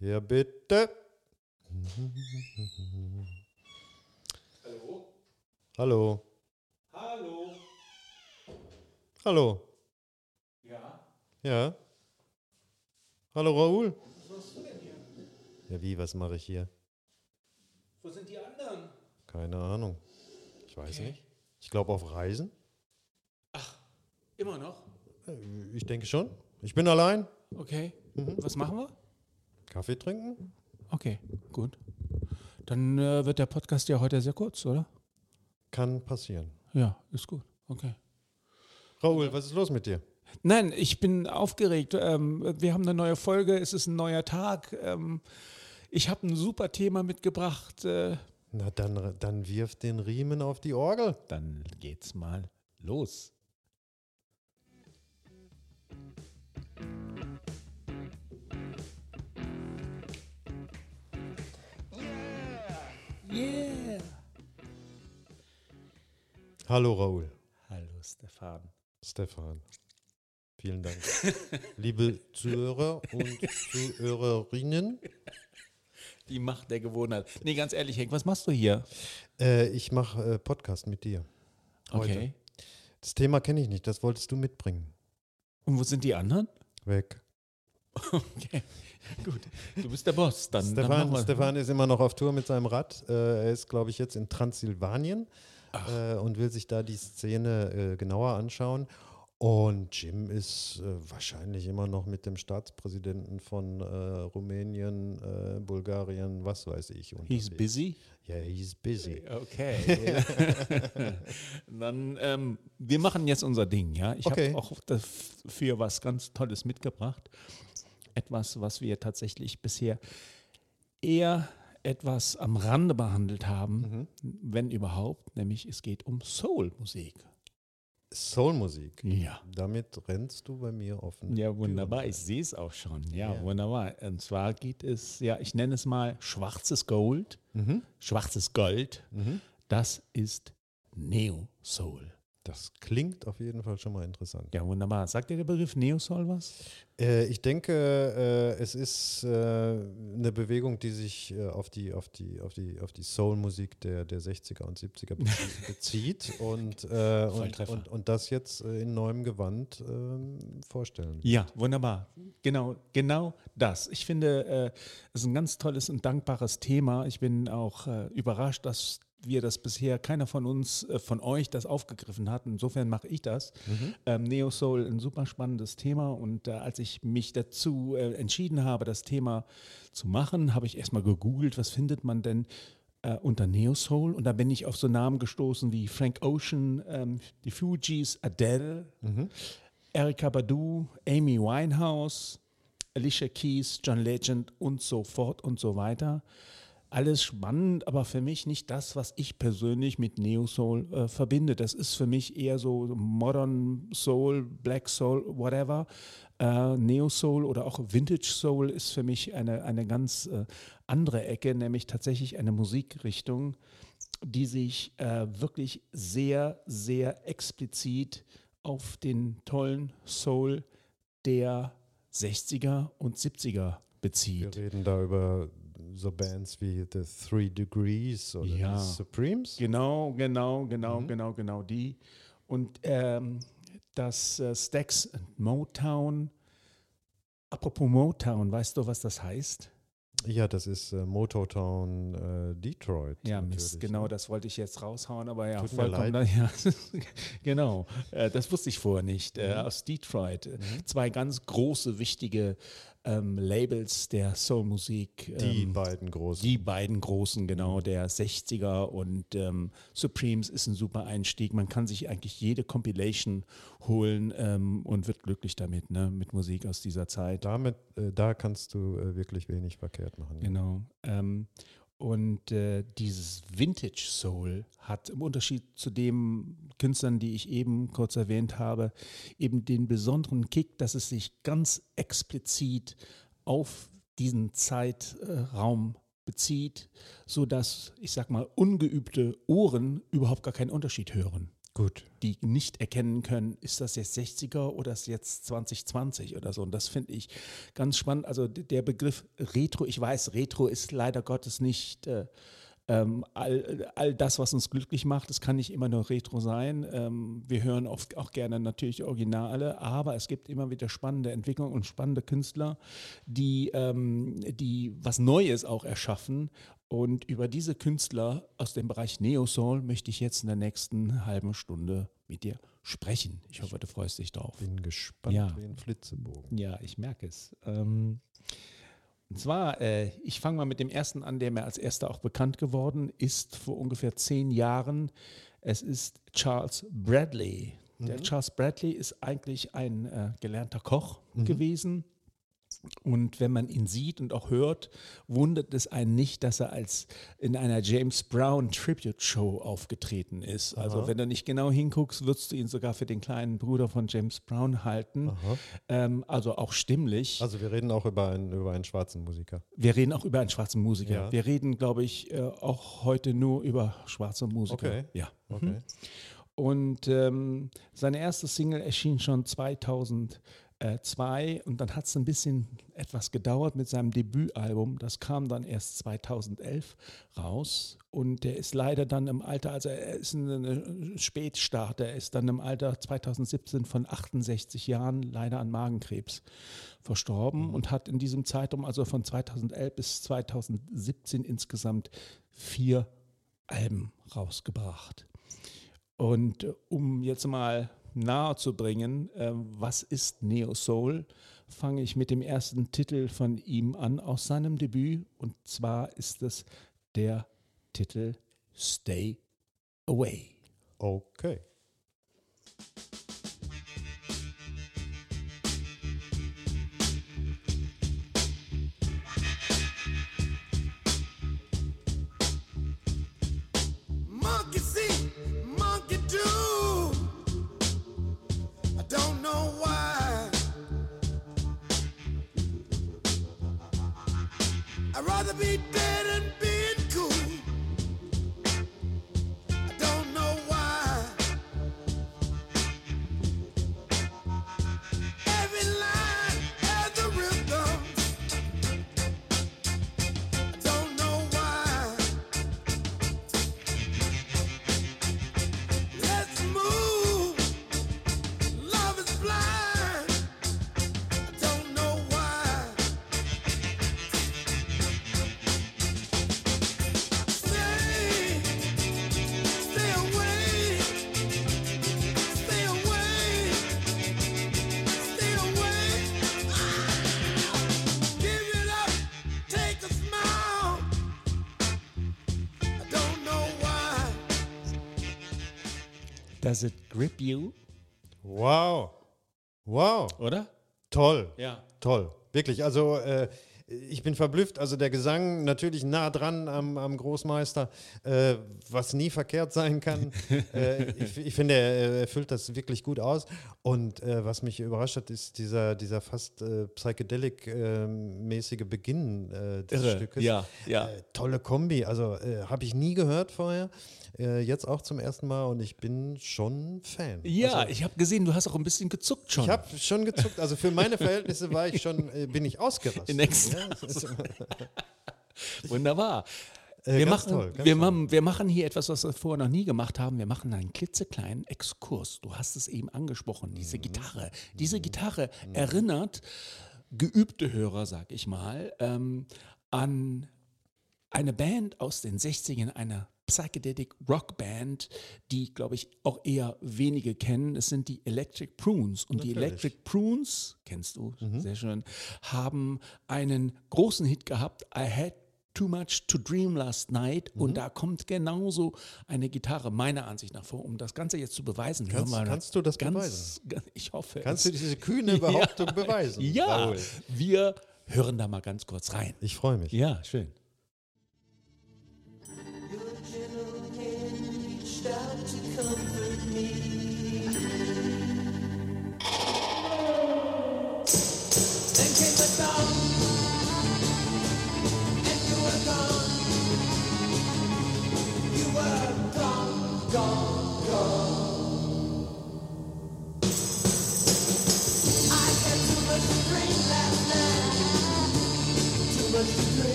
Ja, bitte. Hallo? Hallo. Hallo? Hallo. Ja? Ja. Hallo, Raoul. Was machst du denn hier? Ja, wie, was mache ich hier? Wo sind die anderen? Keine Ahnung. Ich weiß Okay. nicht. Ich glaube auf Reisen. Immer noch? Äh, Ich denke schon. Ich bin allein. Okay. Mhm. Was machen wir? Kaffee trinken? Okay, gut. Dann äh, wird der Podcast ja heute sehr kurz, oder? Kann passieren. Ja, ist gut. Okay. Raoul, was ist los mit dir? Nein, ich bin aufgeregt. Ähm, wir haben eine neue Folge, es ist ein neuer Tag. Ähm, ich habe ein super Thema mitgebracht. Äh, Na, dann, dann wirf den Riemen auf die Orgel. dann geht's mal los. Yeah! Hallo, Raoul. Hallo Stefan. Stefan. Vielen Dank. Liebe Zuhörer und Zuhörerinnen, Die Macht der Gewohnheit. Nee, ganz ehrlich, Henk, was machst du hier? äh, ich mache äh, Podcast mit dir. Heute. Okay. Das Thema kenne ich nicht, das wolltest du mitbringen. Und wo sind die anderen? Weg. Okay, gut. Du bist der Boss. Dann, dann Stefan, wir- Stefan ist immer noch auf Tour mit seinem Rad. Äh, er ist, glaube ich, jetzt in Transsilvanien äh, und will sich da die Szene äh, genauer anschauen. Und Jim ist äh, wahrscheinlich immer noch mit dem Staatspräsidenten von äh, Rumänien, äh, Bulgarien, was weiß ich. He's unterwegs. busy. Ja, he's busy. Okay. Dann, ähm, wir machen jetzt unser Ding, ja. Ich Okay. habe auch dafür was ganz Tolles mitgebracht. Etwas, was wir tatsächlich bisher eher etwas am Rande behandelt haben, wenn überhaupt, nämlich es geht um Soul-Musik. Soulmusik. Ja. Damit rennst du bei mir offen. Ja, wunderbar. Ich sehe es auch schon. Ja, Ja. wunderbar. Und zwar geht es, ja, ich nenne es mal schwarzes Gold. Mhm. Schwarzes Gold. Mhm. Das ist Neo Soul. Das klingt auf jeden Fall schon mal interessant. Ja, wunderbar. Sagt dir der Begriff Neo Soul was? Äh, ich denke, äh, es ist äh, eine Bewegung, die sich äh, auf die, auf die, auf die, auf die Soul-Musik der, der 60er und 70er bezie- bezieht und, äh, und, und, und das jetzt äh, in neuem Gewand ähm, vorstellen. Ja, wunderbar. Genau, genau das. Ich finde, es ist ein ganz tolles und dankbares Thema. Ich bin auch überrascht, dass wir das bisher, keiner von uns, äh, von euch das aufgegriffen hat. Insofern mache ich das. Ähm, Neo Soul, ein super spannendes Thema. Und äh, als ich mich dazu äh, entschieden habe, das Thema zu machen, habe ich erstmal gegoogelt, was findet man denn äh, unter Neo Soul. Und da bin ich auf so Namen gestoßen wie Frank Ocean, ähm, die Fugees, Adele, Erika Badu, Amy Winehouse, Alicia Keys, John Legend und so fort und so weiter. Alles spannend, aber für mich nicht das, was ich persönlich mit Neo Soul äh, verbinde. Das ist für mich eher so Modern Soul, Black Soul, whatever. Äh, Neo Soul oder auch Vintage Soul ist für mich eine, eine ganz äh, andere Ecke, nämlich tatsächlich eine Musikrichtung, die sich äh, wirklich sehr, sehr explizit auf den tollen Soul der 60er und 70er Wir bezieht. reden da über so Bands wie The Three Degrees oder Ja. die Supremes. Genau, genau, genau, genau, genau die. Und ähm, das äh, Stax and Motown. Apropos Motown, weißt du, was das heißt? Ja, das ist äh, Motortown äh, Detroit. Ja, Mist, genau, ne? das wollte ich jetzt raushauen, aber ja, Tut vollkommen. leid. Ja, genau, äh, das wusste ich vorher nicht. Äh, Mhm. aus Detroit. Zwei ganz große, wichtige ähm, Labels der Soulmusik. Die ähm, beiden großen. Die beiden großen, genau, der 60er und ähm, Supremes ist ein super Einstieg. Man kann sich eigentlich jede Compilation holen ähm, und wird glücklich damit, ne, mit Musik aus dieser Zeit. Damit, äh, da kannst du äh, wirklich wenig verkehrt machen. ja. Genau. Und äh, dieses Vintage Soul hat im Unterschied zu den Künstlern, die ich eben kurz erwähnt habe, eben den besonderen Kick, dass es sich ganz explizit auf diesen Zeitraum bezieht, sodass, ich sag mal, ungeübte Ohren überhaupt gar keinen Unterschied hören. Gut. die nicht erkennen können, ist das jetzt 60er oder ist jetzt 2020 oder so. Und das finde ich ganz spannend. Also der Begriff Retro, ich weiß, Retro ist leider Gottes nicht äh, ähm, all, all das, was uns glücklich macht. Es kann nicht immer nur Retro sein. Ähm, wir hören oft auch gerne natürlich Originale, aber es gibt immer wieder spannende Entwicklungen und spannende Künstler, die, ähm, die was Neues auch erschaffen. Und über diese Künstler aus dem Bereich Neo Soul möchte ich jetzt in der nächsten halben Stunde mit dir sprechen. Ich hoffe, du freust dich drauf. Bin gespannt Ja. wie ein Flitzebogen. Ja, ich merke es. Ähm, und zwar, äh, ich fange mal mit dem ersten an, der mir als erster auch bekannt geworden ist, vor ungefähr zehn Jahren. Es ist Charles Bradley. Der Charles Bradley ist eigentlich ein äh, gelernter Koch gewesen. Und wenn man ihn sieht und auch hört, wundert es einen nicht, dass er als in einer James Brown Tribute Show aufgetreten ist. Also wenn du nicht genau hinguckst, würdest du ihn sogar für den kleinen Bruder von James Brown halten. Ähm, also auch stimmlich. Also wir reden auch über einen, über einen schwarzen Musiker. Wir reden auch über einen schwarzen Musiker. Ja. Wir reden, glaube ich, äh, auch heute nur über schwarze Musiker. Okay. Ja. Okay. Und ähm, seine erste Single erschien schon 2002 und dann hat es ein bisschen etwas gedauert mit seinem Debütalbum. Das kam dann erst 2011 raus und der ist leider dann im Alter, also er ist ein Spätstarter, er ist dann im Alter 2017 von 68 Jahren leider an Magenkrebs verstorben und hat in diesem Zeitraum, also von 2011 bis 2017 insgesamt vier Alben rausgebracht. Und äh, um jetzt mal nahe zu bringen, äh, was ist Neo Soul, fange ich mit dem ersten Titel von ihm an aus seinem Debüt. Und zwar ist es der Titel Stay Away. Okay. Does it grip you? Wow. Wow. Oder? Toll. Ja. Toll. Wirklich. Also äh, ich bin verblüfft. Also der Gesang natürlich nah dran am, am Großmeister, äh, was nie verkehrt sein kann. äh, ich, ich finde, er, er füllt das wirklich gut aus. Und äh, was mich überrascht hat, ist dieser, dieser fast äh, psychedelic-mäßige Beginn äh, des Irre. Stückes. Ja, ja. Äh, tolle Kombi. Also habe ich nie gehört vorher. Jetzt auch zum ersten Mal und ich bin schon Fan. Ja, also, ich habe gesehen, du hast auch ein bisschen gezuckt schon. ich habe schon gezuckt. Also für meine Verhältnisse war ich schon, bin ich ausgerastet. In Ekstase. Wunderbar. äh, Wir, ganz machen, toll, ganz wir, machen, wir machen hier etwas, was wir vorher noch nie gemacht haben. Wir machen einen klitzekleinen Exkurs. Du hast es eben angesprochen, diese Mhm. Gitarre. Diese Gitarre erinnert geübte Hörer, sag ich mal, ähm, an eine Band aus den 60ern, eine Psychedelic Rock Band, die, glaube ich, auch eher wenige kennen. Es sind die Electric Prunes. Und die Natürlich. Electric Prunes, kennst du, Mhm. sehr schön, haben einen großen Hit gehabt. I had Too Much to Dream Last Night. Mhm. Und da kommt genauso eine Gitarre, meiner Ansicht nach, vor. Um das Ganze jetzt zu beweisen, Kannst- kannst du das ganz, beweisen? Ganz, ich hoffe. Kannst du es. diese kühne Behauptung beweisen? Ja, Raoul? wir hören da mal ganz kurz rein. Ich freue mich. Ja, schön.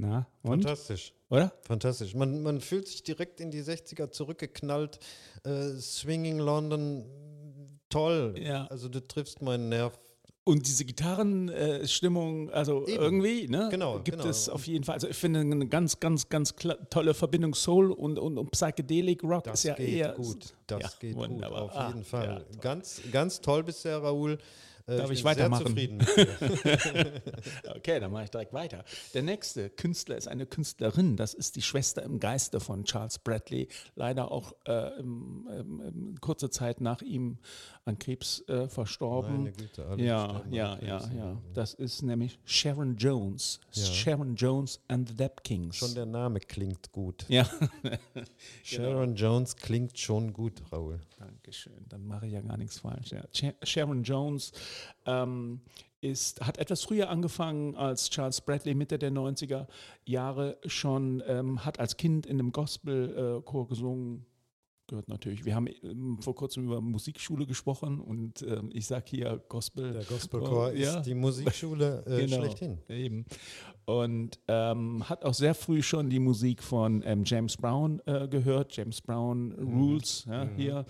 Na, und? Fantastisch. Oder? Fantastisch. Man, man fühlt sich direkt in die 60er zurückgeknallt. Äh, Swinging London, toll. Ja. Also du triffst meinen Nerv. Und diese Gitarrenstimmung, also Eben. irgendwie, ne? Genau, Gibt genau. es auf jeden Fall. Also ich finde eine ganz, ganz, ganz tolle Verbindung Soul und, und, und Psychedelic Rock Das ist ja geht eher. gut. Das Ja, geht wunderbar. gut, auf Ah, jeden Fall. ja, ganz, ganz toll bisher, Raoul. Äh, Darf ich bin weitermachen? Okay, dann mache ich direkt weiter. Der nächste Künstler ist eine Künstlerin. Das ist die Schwester im Geiste von Charles Bradley. Leider auch äh, im, im, kurze Zeit nach ihm an Krebs äh, verstorben. Meine Güte, alle ja, ja, ja, Krebs, ja. ja. Das ist nämlich Sharon Jones. Sharon Jones and the Dap Kings. Schon der Name klingt gut. ja, Sharon Jones klingt schon gut, Raoul. Dankeschön. Dann mache ich ja gar nichts falsch. Ja. Sharon Jones ähm, ist, hat etwas früher angefangen als Charles Bradley, Mitte der 90er Jahre schon, ähm, hat als Kind in einem Gospelchor gesungen. Gehört natürlich. Wir haben ähm, vor kurzem über Musikschule gesprochen und ähm, ich sage hier Gospel. Der Gospelchor Ja. ist die Musikschule äh, Genau, schlechthin. Eben. Und ähm, hat auch sehr früh schon die Musik von ähm, James Brown äh, gehört, James Brown Rules ja, hier.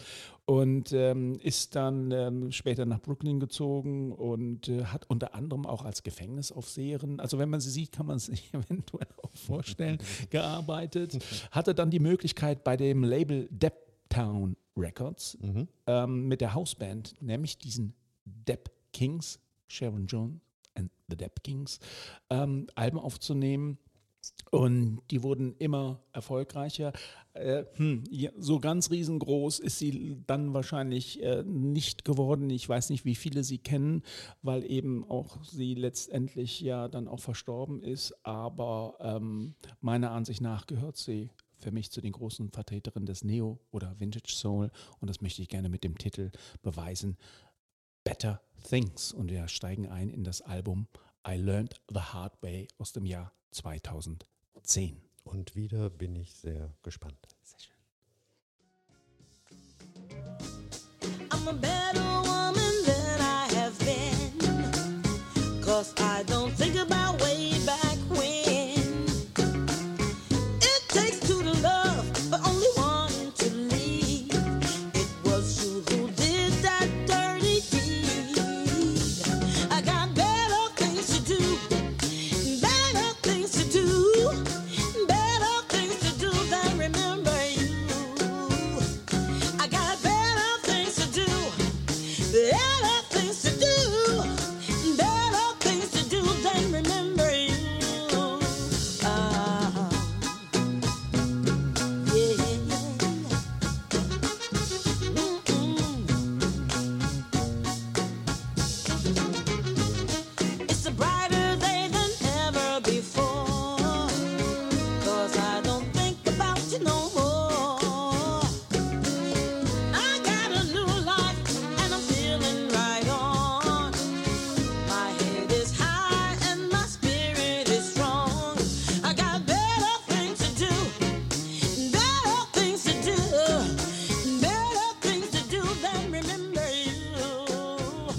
Und ähm, ist dann ähm, später nach Brooklyn gezogen und äh, hat unter anderem auch als Gefängnisaufseherin, also wenn man sie sieht, kann man es sich eventuell auch vorstellen, gearbeitet. Hatte dann die Möglichkeit bei dem Label Deptown Records ähm, mit der Hausband, nämlich diesen Depp Kings, Sharon Jones and the Depp Kings, ähm, Alben aufzunehmen. Und die wurden immer erfolgreicher. Äh, hm, so ganz riesengroß ist sie dann wahrscheinlich äh, nicht geworden. Ich weiß nicht, wie viele sie kennen, weil eben auch sie letztendlich ja dann auch verstorben ist. Aber ähm, meiner Ansicht nach gehört sie für mich zu den großen Vertreterinnen des Neo- oder Vintage Soul. Und das möchte ich gerne mit dem Titel beweisen. Better Things. Und wir steigen ein in das Album I Learned the Hard Way aus dem Jahr 2010. Und wieder bin ich sehr gespannt. Sehr schön. I'm a better woman than I have been. Cause I don't think about way back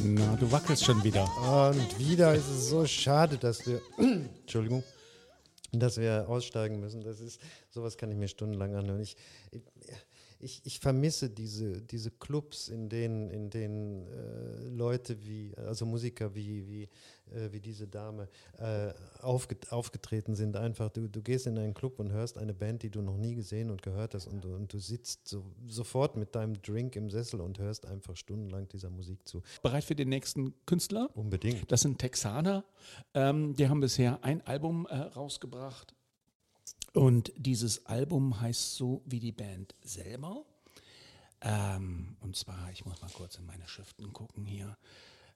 Na, du wackelst schon wieder. Und wieder ist es so schade, dass wir, Entschuldigung, dass wir aussteigen müssen. Das ist, sowas kann ich mir stundenlang anhören. Ich, ich, ich vermisse diese, diese Clubs, in denen, in denen äh, Leute wie, also Musiker wie, wie, äh, wie diese Dame äh, aufget aufgetreten sind. Einfach, du, du gehst in einen Club und hörst eine Band, die du noch nie gesehen und gehört hast und, du- und du sitzt so, sofort mit deinem Drink im Sessel und hörst einfach stundenlang dieser Musik zu. Bereit für den nächsten Künstler? Unbedingt. Das sind Texaner. Ähm, die haben bisher ein Album äh, rausgebracht. Und dieses Album heißt so wie die Band selber. Ähm, und zwar, ich muss mal kurz in meine Schriften gucken hier.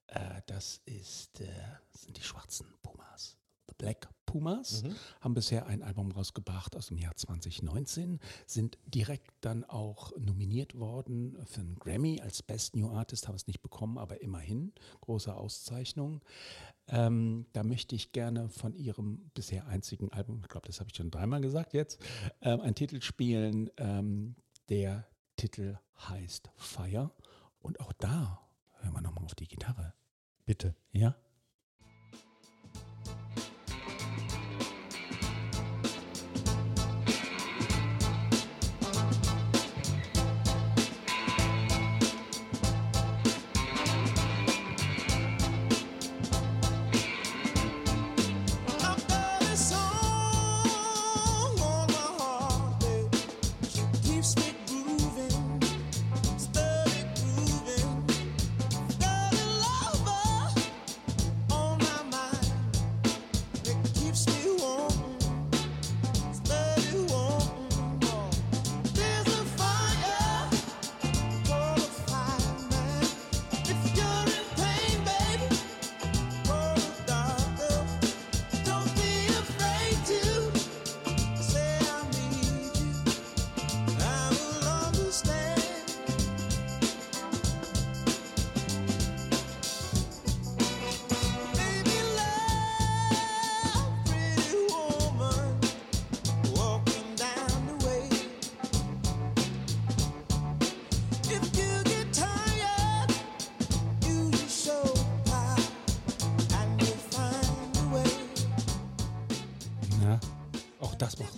Äh, das ist, äh, das sind die schwarzen Pumas. Black Pumas haben bisher ein Album rausgebracht aus dem Jahr 2019, sind direkt dann auch nominiert worden für einen Grammy als Best New Artist, haben es nicht bekommen, aber immerhin große Auszeichnung. Ähm, da möchte ich gerne von ihrem bisher einzigen Album, ich glaube, das habe ich schon dreimal gesagt jetzt, ähm, einen Titel spielen. Ähm, der Titel heißt Fire. Und auch da hören wir nochmal auf die Gitarre. Bitte. Ja?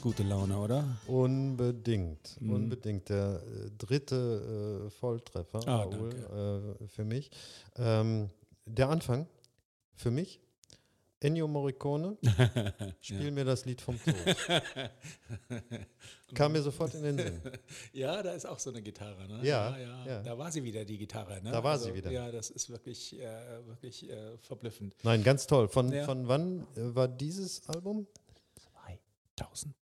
Gute Laune, oder? Unbedingt, unbedingt. Der äh, dritte äh, Volltreffer, Ah, Raoul, äh, für mich. Ähm, der Anfang, für mich, Ennio Morricone, spiel mir das Lied vom Tod. Kam mir sofort in den Sinn. Ja, da ist auch so eine Gitarre, ne? Ja, ja. Da war sie wieder, die Gitarre, ne? Da war sie wieder. Ja, das ist wirklich, äh, wirklich äh, verblüffend. Nein, ganz toll. Von, Ja. von wann äh, war dieses Album? 2019.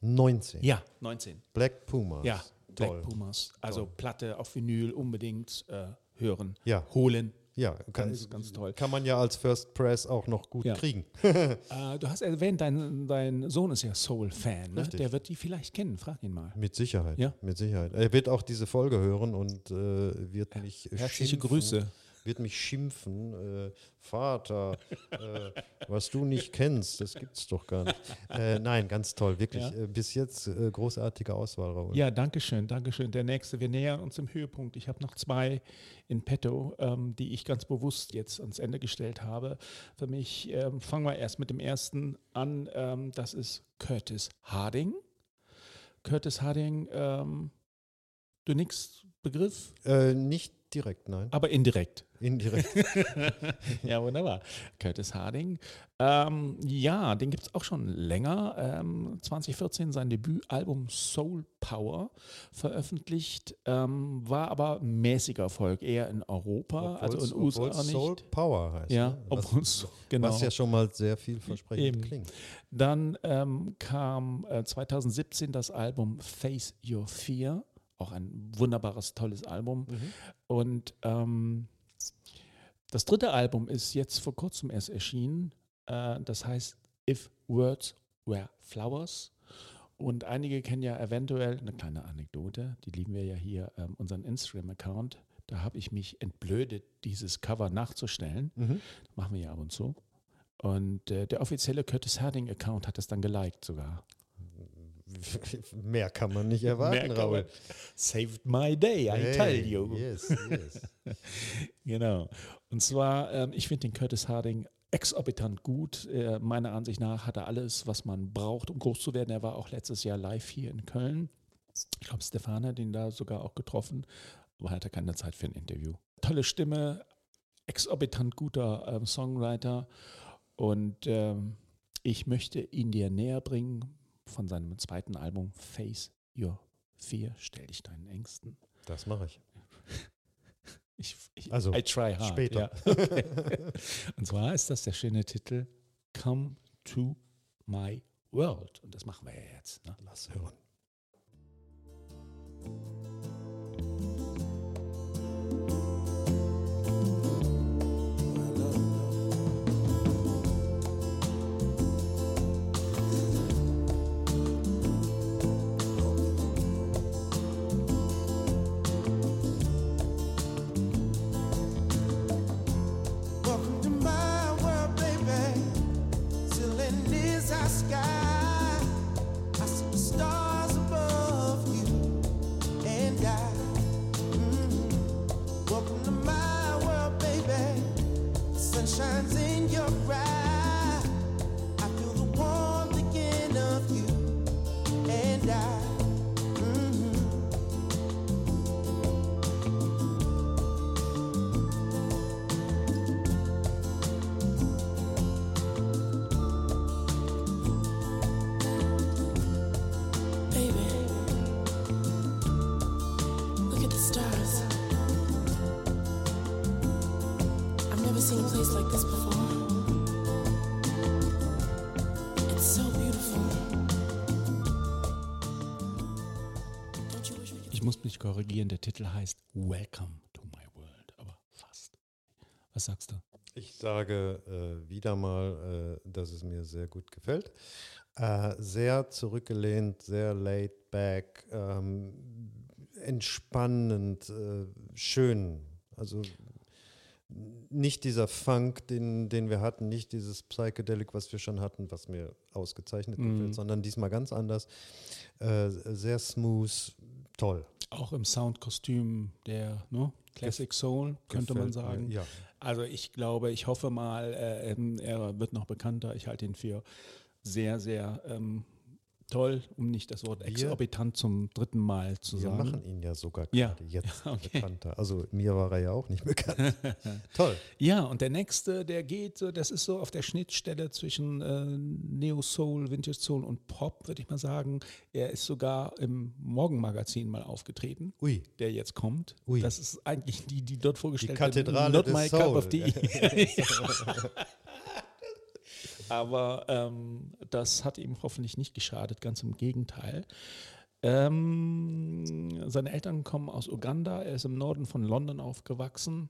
19. Ja, 19. Black Pumas. Ja, toll. Black Pumas. Also Platte auf Vinyl unbedingt äh, hören, Ja. holen. Ja, kann, Ganz, ganz toll. kann man ja als First Press auch noch gut Ja. kriegen. Äh, du hast erwähnt, dein, dein Sohn ist ja Soul-Fan. Ne? Der wird die vielleicht kennen. Frag ihn mal. Mit Sicherheit. Ja. Mit Sicherheit. Er wird auch diese Folge hören und äh, wird mich Herzliche schimpfen, Grüße. Wird mich schimpfen, äh, Vater, äh, was du nicht kennst, das gibt's doch gar nicht. Äh, nein, ganz toll, wirklich. Ja. Äh, bis jetzt äh, großartige Auswahl, Raoul. Ja, danke schön, danke schön. Der nächste, wir nähern uns dem Höhepunkt. Ich habe noch zwei in petto, ähm, die ich ganz bewusst jetzt ans Ende gestellt habe. Für mich ähm, fangen wir erst mit dem ersten an. Ähm, das ist Curtis Harding. Curtis Harding, ähm, du nix Begriff, Äh, nicht direkt, nein. aber indirekt. Indirekt. ja, wunderbar. Curtis Harding. Ähm, ja, den gibt es auch schon länger. Ähm, 2014 sein Debütalbum Soul Power veröffentlicht, ähm, war aber mäßiger Erfolg, eher in Europa, also in den Obwohl's- USA obwohl's nicht. Soul Power heißt. ja, ne? was, obwohl es, genau. was ja schon mal sehr vielversprechend Eben. klingt. Dann ähm, kam äh, 2017 das Album Face Your Fear, auch ein wunderbares, tolles Album. Und ähm, das dritte Album ist jetzt vor kurzem erst erschienen. Äh, das heißt If Words Were Flowers. Und einige kennen ja eventuell eine kleine Anekdote, die lieben wir ja hier, ähm, unseren Instagram-Account. Da habe ich mich entblödet, dieses Cover nachzustellen. Machen wir ja ab und zu. Und äh, der offizielle Curtis Harding-Account hat es dann geliked sogar. Mehr kann man nicht erwarten, Mehr man- Saved my day, I Hey, tell you. Yes, yes. Genau. Und zwar, ähm, ich finde den Curtis Harding exorbitant gut. Äh, meiner Ansicht nach hat er alles, was man braucht, um groß zu werden. Er war auch letztes Jahr live hier in Köln. Ich glaube, Stefan hat ihn da sogar auch getroffen, aber hatte keine Zeit für ein Interview. Tolle Stimme, exorbitant guter ähm, Songwriter und ähm, ich möchte ihn dir näher bringen von seinem zweiten Album Face Your Fear. Stell dich deinen Ängsten. Das mache ich. Ich, ich, Also, I try hard. später. Ja, okay. Und zwar ist das der schöne Titel Come to My World. Und das machen wir ja jetzt. Ne? Lass hören. Korrigieren, der Titel heißt Welcome to My World, aber fast. Was sagst du? Ich sage äh, wieder mal, äh, dass es mir sehr gut gefällt. Äh, sehr zurückgelehnt, sehr laid back, ähm, entspannend, äh, schön. Also nicht dieser Funk, den, den wir hatten, nicht dieses Psychedelic, was wir schon hatten, was mir ausgezeichnet gefällt, sondern diesmal ganz anders. Äh, sehr smooth, toll. Auch im Soundkostüm der ne? Classic Soul, könnte man Gefällt mir, sagen. Ja. Also ich glaube, ich hoffe mal, äh, ähm, er wird noch bekannter. Ich halte ihn für sehr, sehr ähm, toll, um nicht das Wort Wir- exorbitant zum dritten Mal zu Wir sagen. machen ihn ja sogar Ja. gerade jetzt Okay. bekannter. Also mir war er ja auch nicht bekannt. Toll. Ja, und der nächste, der geht, das ist so auf der Schnittstelle zwischen äh, Neo Soul, Vintage Soul und Pop, würde ich mal sagen. Er ist sogar im Morgenmagazin mal aufgetreten, Ui. der jetzt kommt. Ui. Das ist eigentlich die, die dort vorgestellt Kathedrale Not des my Soul. cup of tea. Aber ähm, das hat ihm hoffentlich nicht geschadet, ganz im Gegenteil. Ähm, seine Eltern kommen aus Uganda, er ist im Norden von London aufgewachsen.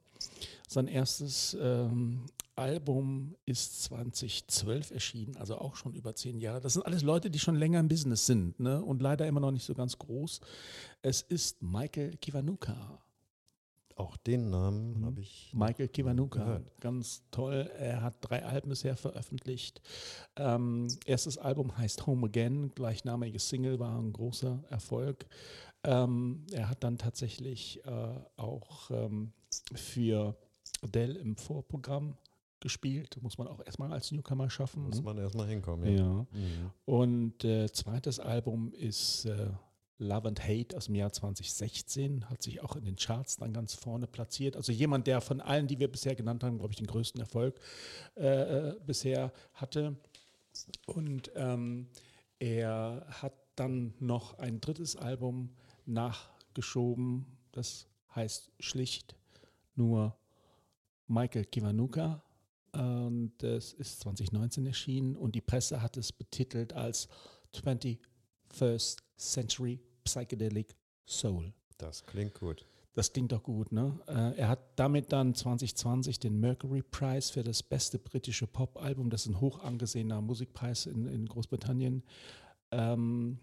Sein erstes ähm, Album ist 2012 erschienen, also auch schon über zehn Jahre. Das sind alles Leute, die schon länger im Business sind ne? und leider immer noch nicht so ganz groß. Es ist Michael Kiwanuka. Auch den Namen habe ich. Michael Kiwanuka, gehört. ganz toll. Er hat drei Alben bisher veröffentlicht. Ähm, erstes Album heißt Home Again, gleichnamige Single war ein großer Erfolg. Ähm, er hat dann tatsächlich äh, auch ähm, für Adele im Vorprogramm gespielt. Muss man auch erstmal als Newcomer schaffen. Muss ne? man erstmal hinkommen. Ja. ja. Mhm. Und äh, zweites Album ist äh, Love and Hate aus dem Jahr 2016, hat sich auch in den Charts dann ganz vorne platziert. Also jemand, der von allen, die wir bisher genannt haben, glaube ich, den größten Erfolg äh, äh, bisher hatte. Und ähm, er hat dann noch ein drittes Album nachgeschoben, das heißt schlicht nur Michael Kiwanuka. Und das ist 2019 erschienen und die Presse hat es betitelt als 21st Century Psychedelic Soul. Das klingt gut. Das klingt doch gut, ne? Äh, er hat damit dann 2020 den Mercury Prize für das beste britische Pop-Album, das ist ein hoch angesehener Musikpreis in, in Großbritannien, ähm,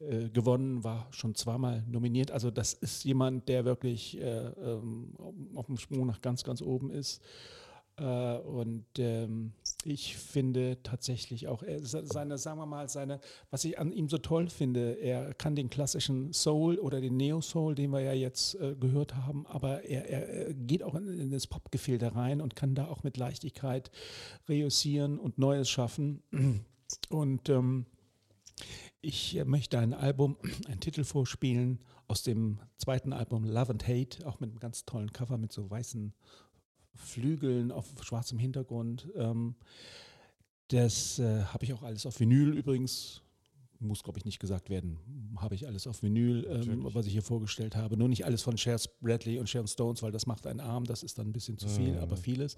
äh, gewonnen, war schon zweimal nominiert. Also das ist jemand, der wirklich äh, ähm, auf dem Sprung nach ganz, ganz oben ist. Äh, und ähm, ich finde tatsächlich auch, er, se- seine, sagen wir mal, seine, was ich an ihm so toll finde, er kann den klassischen Soul oder den Neo-Soul, den wir ja jetzt äh, gehört haben, aber er, er er geht auch in, in das Popgefilde rein und kann da auch mit Leichtigkeit reüssieren und Neues schaffen. Und ähm, ich äh, möchte ein Album, einen Titel vorspielen aus dem zweiten Album Love and Hate, auch mit einem ganz tollen Cover mit so weißen Flügeln auf schwarzem Hintergrund. Ähm, das äh, habe ich auch alles auf Vinyl übrigens. Muss, glaube ich, nicht gesagt werden. Habe ich alles auf Vinyl, ähm, was ich hier vorgestellt habe. Nur nicht alles von Shares Bradley und Sharon Stones, weil das macht einen Arm. Das ist dann ein bisschen zu viel, Mhm. aber vieles.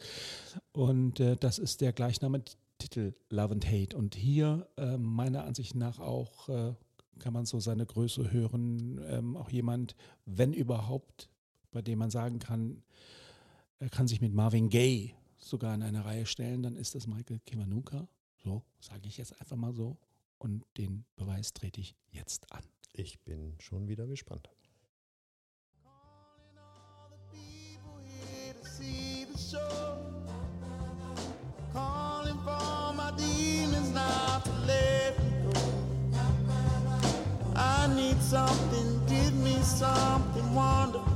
Und äh, das ist der gleichnamige Titel Love and Hate. Und hier äh, meiner Ansicht nach auch äh, kann man so seine Größe hören. Ähm, auch jemand, wenn überhaupt, bei dem man sagen kann, er kann sich mit Marvin Gaye sogar in eine Reihe stellen, dann ist das Michael Kiwanuka. So, sage ich jetzt einfach mal so. Und den Beweis trete ich jetzt an. Ich bin schon wieder gespannt. people here to see the show. Calling for my demons now to let me go. I need something, give me something wonderful.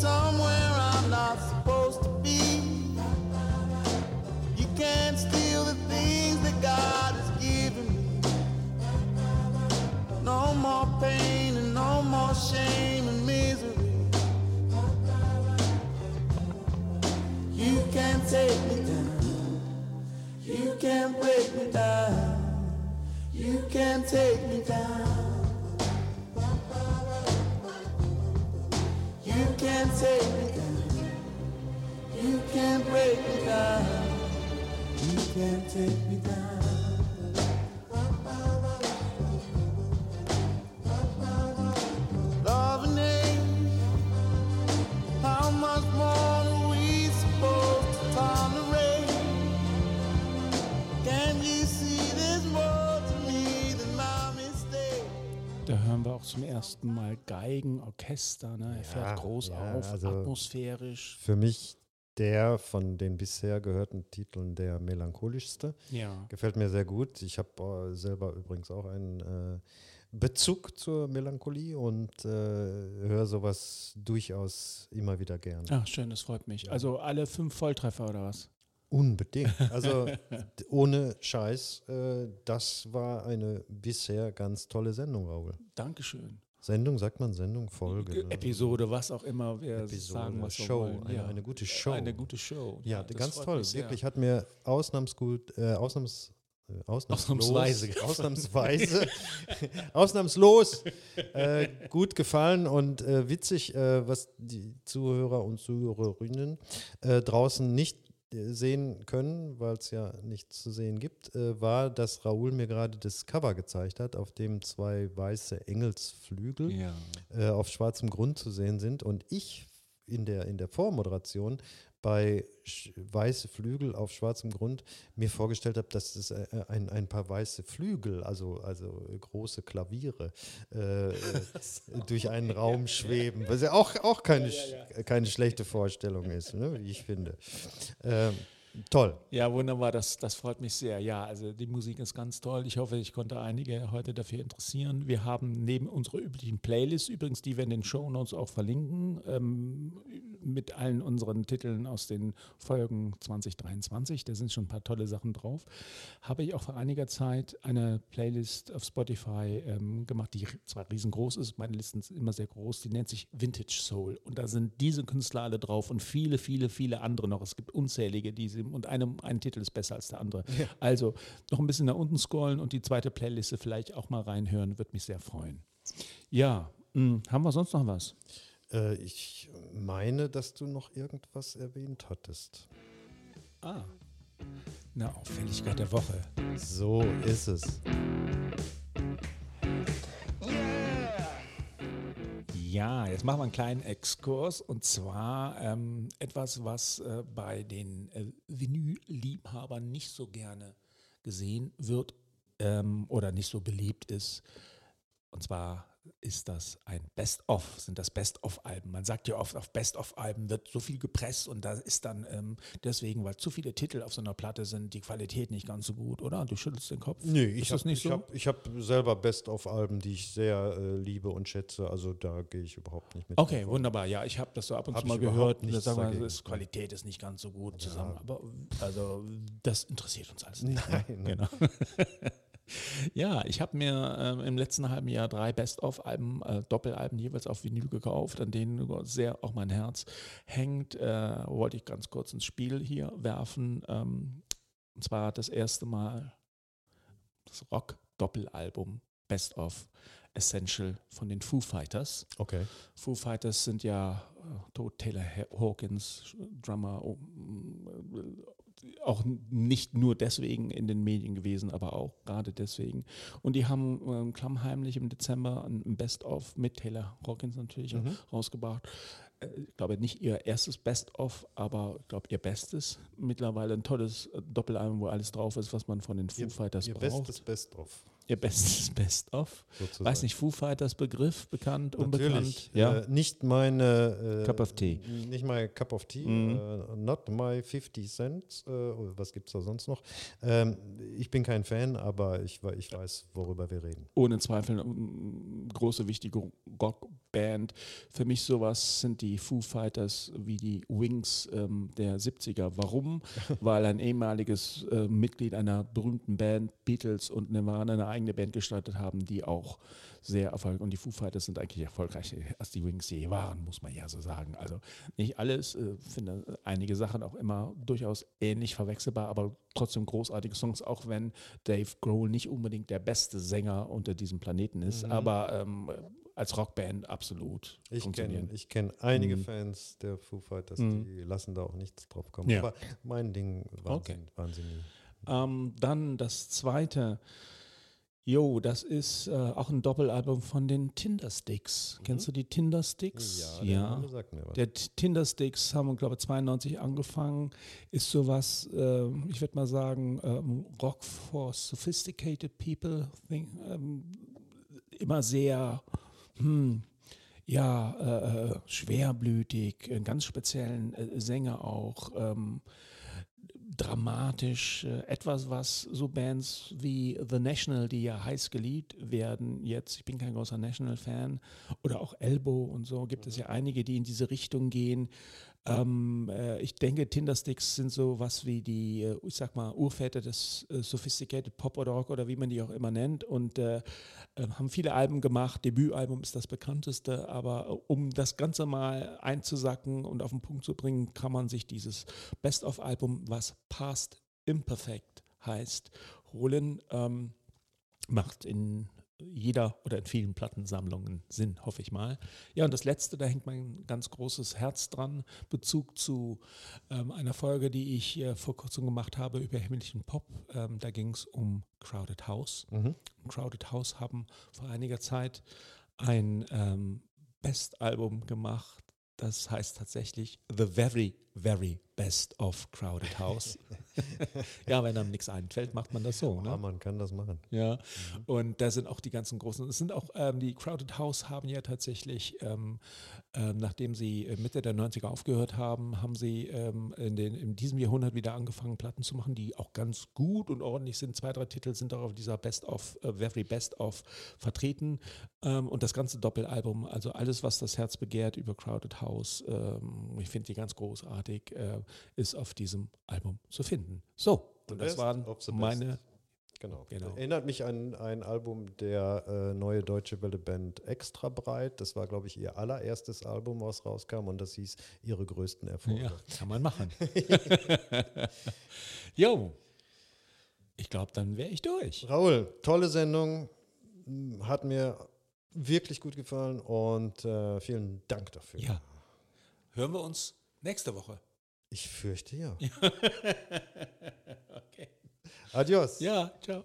Somewhere I'm not supposed to be. You can't steal the things that God has given me. No more pain and no more shame and misery. You can't take me down. You can't break me down. You can't take me down. Zum ersten Mal Geigen, Orchester. Ne? Er fährt Ja, groß ja, auf, also- atmosphärisch. Für mich der von den bisher gehörten Titeln der melancholischste. Ja. Gefällt mir sehr gut. Ich habe äh, selber übrigens auch ein, äh, Bezug zur Melancholie und äh, höre sowas durchaus immer wieder gern. Ach, schön, das freut mich. Also alle fünf Volltreffer oder was? Unbedingt. Also ohne Scheiß, äh, das war eine bisher ganz tolle Sendung, Raul. Dankeschön. Sendung, sagt man Sendung, Folge. ne? Episode, was auch immer wir Episode, sagen, was Show, wollen. eine- eine gute Show. Eine gute Show. Ja, das ganz toll. mich. Wirklich hat mir ausnahmsgut, äh, ausnahms, äh, ausnahmslos, Ausnahmsweise. ausnahmsweise, ausnahmslos äh, gut gefallen und äh, witzig, äh, was die Zuhörer und Zuhörerinnen äh, draußen nicht äh, sehen können, weil es ja nichts zu sehen gibt, äh, war, dass Raoul mir gerade das Cover gezeigt hat, auf dem zwei weiße Engelsflügel Ja. äh, auf schwarzem Grund zu sehen sind und ich in der, in der Vormoderation bei weiße Flügel auf schwarzem Grund mir vorgestellt habe, dass es äh, ein, ein paar weiße Flügel, also, also äh, große Klaviere, äh, äh, durch einen Raum schweben, was ja auch, auch keine, sch- keine schlechte Vorstellung ist, ne, wie ich finde. Ähm, toll. Ja, wunderbar, das, das freut mich sehr. Ja, also die Musik ist ganz toll. Ich hoffe, ich konnte einige heute dafür interessieren. Wir haben neben unserer üblichen Playlist, übrigens, die wir in den Show Notes auch verlinken, ähm, mit allen unseren Titeln aus den Folgen 2023, da sind schon ein paar tolle Sachen drauf, habe ich auch vor einiger Zeit eine Playlist auf Spotify ähm, gemacht, die zwar riesengroß ist, meine Listen sind immer sehr groß, die nennt sich Vintage Soul. Und da sind diese Künstler alle drauf und viele, viele, viele andere noch. Es gibt unzählige, die sind, und eine, ein Titel ist besser als der andere. Also noch ein bisschen nach unten scrollen und die zweite Playliste vielleicht auch mal reinhören, würde mich sehr freuen. Ja, mh, haben wir sonst noch was? Äh, ich meine, dass du noch irgendwas erwähnt hattest. Ah. Eine Auffälligkeit der Woche. So ist es. Ja, jetzt machen wir einen kleinen Exkurs und zwar ähm, etwas, was äh, bei den äh, Vinyl-Liebhabern nicht so gerne gesehen wird ähm, oder nicht so beliebt ist. Und zwar ist das ein Best-of, sind das Best-of-Alben. Man sagt ja oft, auf Best-of-Alben wird so viel gepresst und da ist dann ähm, deswegen, weil zu viele Titel auf so einer Platte sind, die Qualität nicht ganz so gut, oder? Du schüttelst den Kopf. Nee, ich ist habe so? hab, ich hab selber Best-of-Alben, die ich sehr äh, liebe und schätze. Also da gehe ich überhaupt nicht mit. Okay, wunderbar. Ja, ich habe das so ab und Hab zu mal gehört. Da sagen wir, das Qualität ist nicht ganz so gut zusammen. Aber also das interessiert uns alles nicht. Nein, nein. Genau. ja, ich habe mir ähm, im letzten halben Jahr drei Best-of-Alben, äh, Doppelalben jeweils auf Vinyl gekauft, an denen sehr auch mein Herz hängt. Äh, wollte ich ganz kurz ins Spiel hier werfen. Ähm, und zwar das erste Mal das Rock-Doppelalbum Best of Essential von den Foo Fighters. Okay. Foo Fighters sind ja äh, Tod Taylor Ha- Hawkins, Drummer, auch nicht nur deswegen in den Medien gewesen, aber auch gerade deswegen. Und die haben ähm, klammheimlich im Dezember ein Best-of mit Taylor Hawkins natürlich Mhm. rausgebracht. Äh, Ich glaube nicht ihr erstes Best-of, aber ich glaube ihr bestes. Mittlerweile ein tolles äh, Doppelalbum, wo alles drauf ist, was man von den Foo Ihr, Fighters ihr braucht. bestes Best-of. Ihr bestes Best-of. Weiß nicht, Foo Fighters Begriff, bekannt, unbekannt? Natürlich. Ja. Äh, nicht meine. Äh, Cup of tea. Nicht mein Cup of Tea. Mhm. Äh, not my 50 Cents. Äh, oder was gibt es da sonst noch? Ähm, ich bin kein Fan, aber ich, ich weiß, worüber wir reden. ohne Zweifel eine mm, große, wichtige Rockband. Für mich sowas sind die Foo Fighters wie die Wings ähm, der 70er. Warum? Weil ein ehemaliges äh, Mitglied einer berühmten Band, Beatles und Nirvana, eine eigene Band gestartet haben, die auch sehr erfolgreich und die Foo Fighters sind eigentlich erfolgreicher als die Wings je waren, muss man ja so sagen. Also nicht alles, äh, finde einige Sachen auch immer durchaus ähnlich verwechselbar, aber trotzdem großartige Songs, auch wenn Dave Grohl nicht unbedingt der beste Sänger unter diesem Planeten ist, aber ähm, als Rockband absolut Ich kenne ich einige Mhm. Fans der Foo Fighters, Mhm. die lassen da auch nichts drauf kommen. Ja. Aber mein Ding waren, Okay. nie. Ähm, dann das zweite. Jo, das ist äh, auch ein Doppelalbum von den Tindersticks. Kennst du die Tindersticks? Mhm. Ja, der Name sagt mir was. Der Tindersticks haben, glaube ich, 92 angefangen. Ist sowas, äh, ich würde mal sagen, ähm, Rock for Sophisticated People. Thing, ähm, immer sehr, hm, ja, äh, äh, schwerblütig, einen ganz speziellen äh, Sänger auch. Ähm, dramatisch, äh, etwas, was so Bands wie The National, die ja heiß geliebt werden, jetzt, ich bin kein großer National-Fan, oder auch Elbow und so, gibt es ja einige, die in diese Richtung gehen. Ähm, äh, ich denke, Tindersticks sind so was wie die, äh, ich sag mal, Urväter des äh, Sophisticated Pop oder Rock oder wie man die auch immer nennt und äh, äh, haben viele Alben gemacht. Debütalbum ist das bekannteste, aber äh, um das Ganze mal einzusacken und auf den Punkt zu bringen, kann man sich dieses Best-of-Album, was Past Imperfect heißt, holen. Ähm, macht in jeder oder in vielen Plattensammlungen Sinn, hoffe ich mal. Ja, und das letzte, da hängt mein ganz großes Herz dran, Bezug zu ähm, einer Folge, die ich äh, vor kurzem gemacht habe über himmlischen Pop. Ähm, da ging es um Crowded House. Crowded House haben vor einiger Zeit ein ähm, Bestalbum gemacht. Das heißt tatsächlich The Very, Very Best of Crowded House. ja, wenn einem nichts einfällt, macht man das so. Ja, Ne? man kann das machen. Ja, und da sind auch die ganzen großen. Es sind auch ähm, die Crowded House haben ja tatsächlich, ähm, ähm, nachdem sie äh, Mitte der 90er aufgehört haben, haben sie ähm, in, den, in diesem Jahrhundert wieder angefangen, Platten zu machen, die auch ganz gut und ordentlich sind. Zwei, drei Titel sind auch auf dieser Best of, äh, Very Best of vertreten. Ähm, und das ganze Doppelalbum, also alles, was das Herz begehrt über Crowded House, ähm, ich finde die ganz großartig, äh, ist auf diesem Album zu finden. So, und das waren meine. Genau. Genau. Erinnert mich an ein Album der äh, neue deutsche Welle Band Extra Breit. Das war, glaube ich, ihr allererstes Album, was rauskam und das hieß Ihre größten Erfolge. Ja, kann man machen. Jo, ich glaube, dann wäre ich durch. Raul, tolle Sendung. Hat mir wirklich gut gefallen und äh, vielen Dank dafür. Ja. Hören wir uns nächste Woche. Ich fürchte ja. Okay. Adios. Ja, ciao.